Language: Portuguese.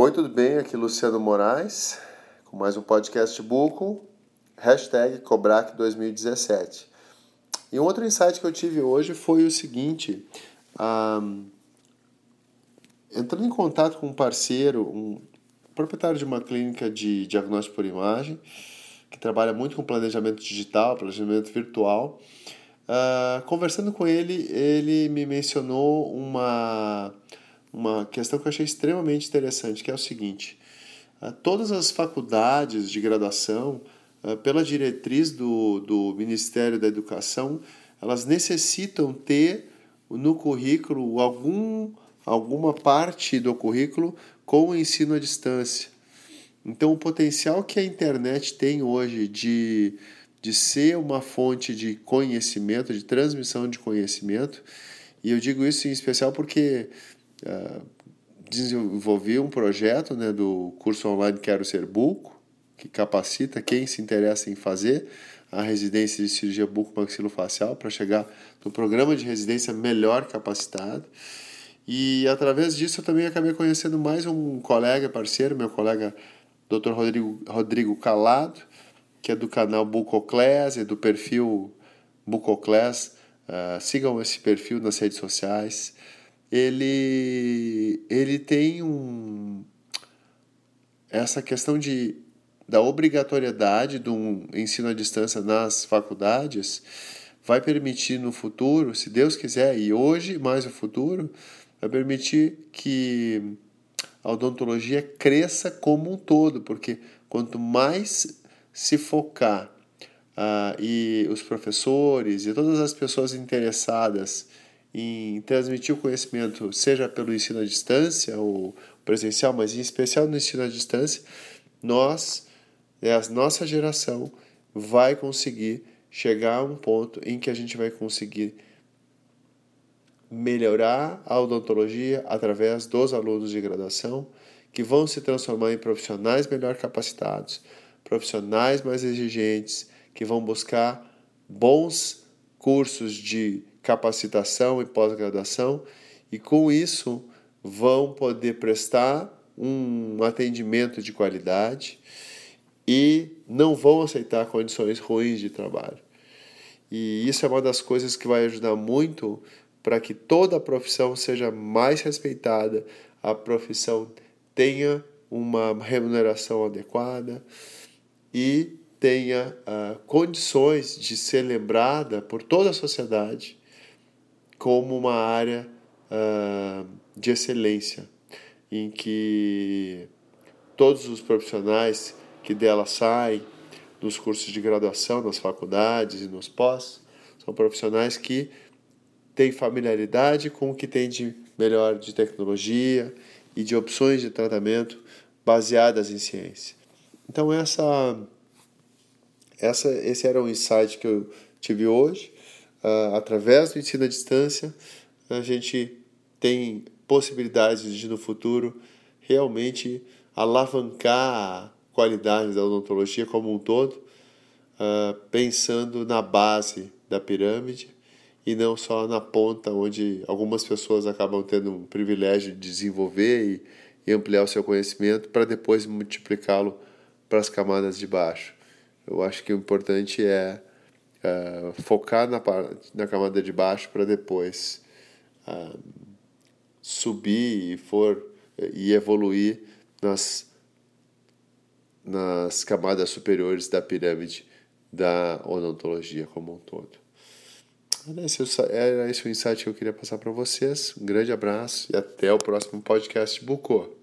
Oi, tudo bem? Aqui Luciano Moraes, com mais um podcast Buco, hashtag Cobrac 2017. E um outro insight que eu tive hoje foi o seguinte, um, entrando em contato com um parceiro, um proprietário de uma clínica de diagnóstico por imagem, que trabalha muito com planejamento digital, planejamento virtual, uh, conversando com ele, ele me mencionou uma uma questão que eu achei extremamente interessante, que é o seguinte: ah, todas as faculdades de graduação, ah, pela diretriz do, do Ministério da Educação, elas necessitam ter no currículo algum, alguma parte do currículo com o ensino à distância. Então, o potencial que a internet tem hoje de, de ser uma fonte de conhecimento, de transmissão de conhecimento, e eu digo isso em especial porque uh, desenvolvi um projeto né, do curso online Quero Ser Buco, que capacita quem se interessa em fazer a residência de cirurgia buco-maxilofacial para chegar no programa de residência melhor capacitado. E através disso eu também acabei conhecendo mais um colega parceiro, meu colega Dr. Rodrigo, Rodrigo Calado, que é do canal Bucoclass e do perfil Bucoclass. Uh, sigam esse perfil nas redes sociais ele, ele tem um, essa questão de, da obrigatoriedade do ensino à distância nas faculdades vai permitir no futuro, se Deus quiser, e hoje mais o futuro, vai permitir que a odontologia cresça como um todo, porque quanto mais se focar uh, e os professores e todas as pessoas interessadas em transmitir o conhecimento, seja pelo ensino à distância ou presencial, mas em especial no ensino à distância, nós, é, a nossa geração, vai conseguir chegar a um ponto em que a gente vai conseguir melhorar a odontologia através dos alunos de graduação, que vão se transformar em profissionais melhor capacitados, profissionais mais exigentes, que vão buscar bons cursos de capacitação e pós-graduação e com isso vão poder prestar um atendimento de qualidade e não vão aceitar condições ruins de trabalho. E isso é uma das coisas que vai ajudar muito para que toda a profissão seja mais respeitada, a profissão tenha uma remuneração adequada e tenha uh, condições de ser lembrada por toda a sociedade como uma área uh, de excelência, em que todos os profissionais que dela saem nos cursos de graduação, nas faculdades e nos pós, são profissionais que têm familiaridade com o que tem de melhor de tecnologia e de opções de tratamento baseadas em ciência. Então essa, essa esse era o insight que eu tive hoje uh, através do ensino à distância, a gente tem possibilidades de no futuro realmente alavancar a qualidade da odontologia como um todo, uh, pensando na base da pirâmide e não só na ponta onde algumas pessoas acabam tendo um privilégio de desenvolver e, e ampliar o seu conhecimento para depois multiplicá-lo para as camadas de baixo. Eu acho que o importante é uh, focar na, na camada de baixo para depois uh, subir e for e evoluir nas nas camadas superiores da pirâmide da odontologia como um todo. Era esse o insight que eu queria passar para vocês. Um grande abraço e até o próximo podcast Bucô.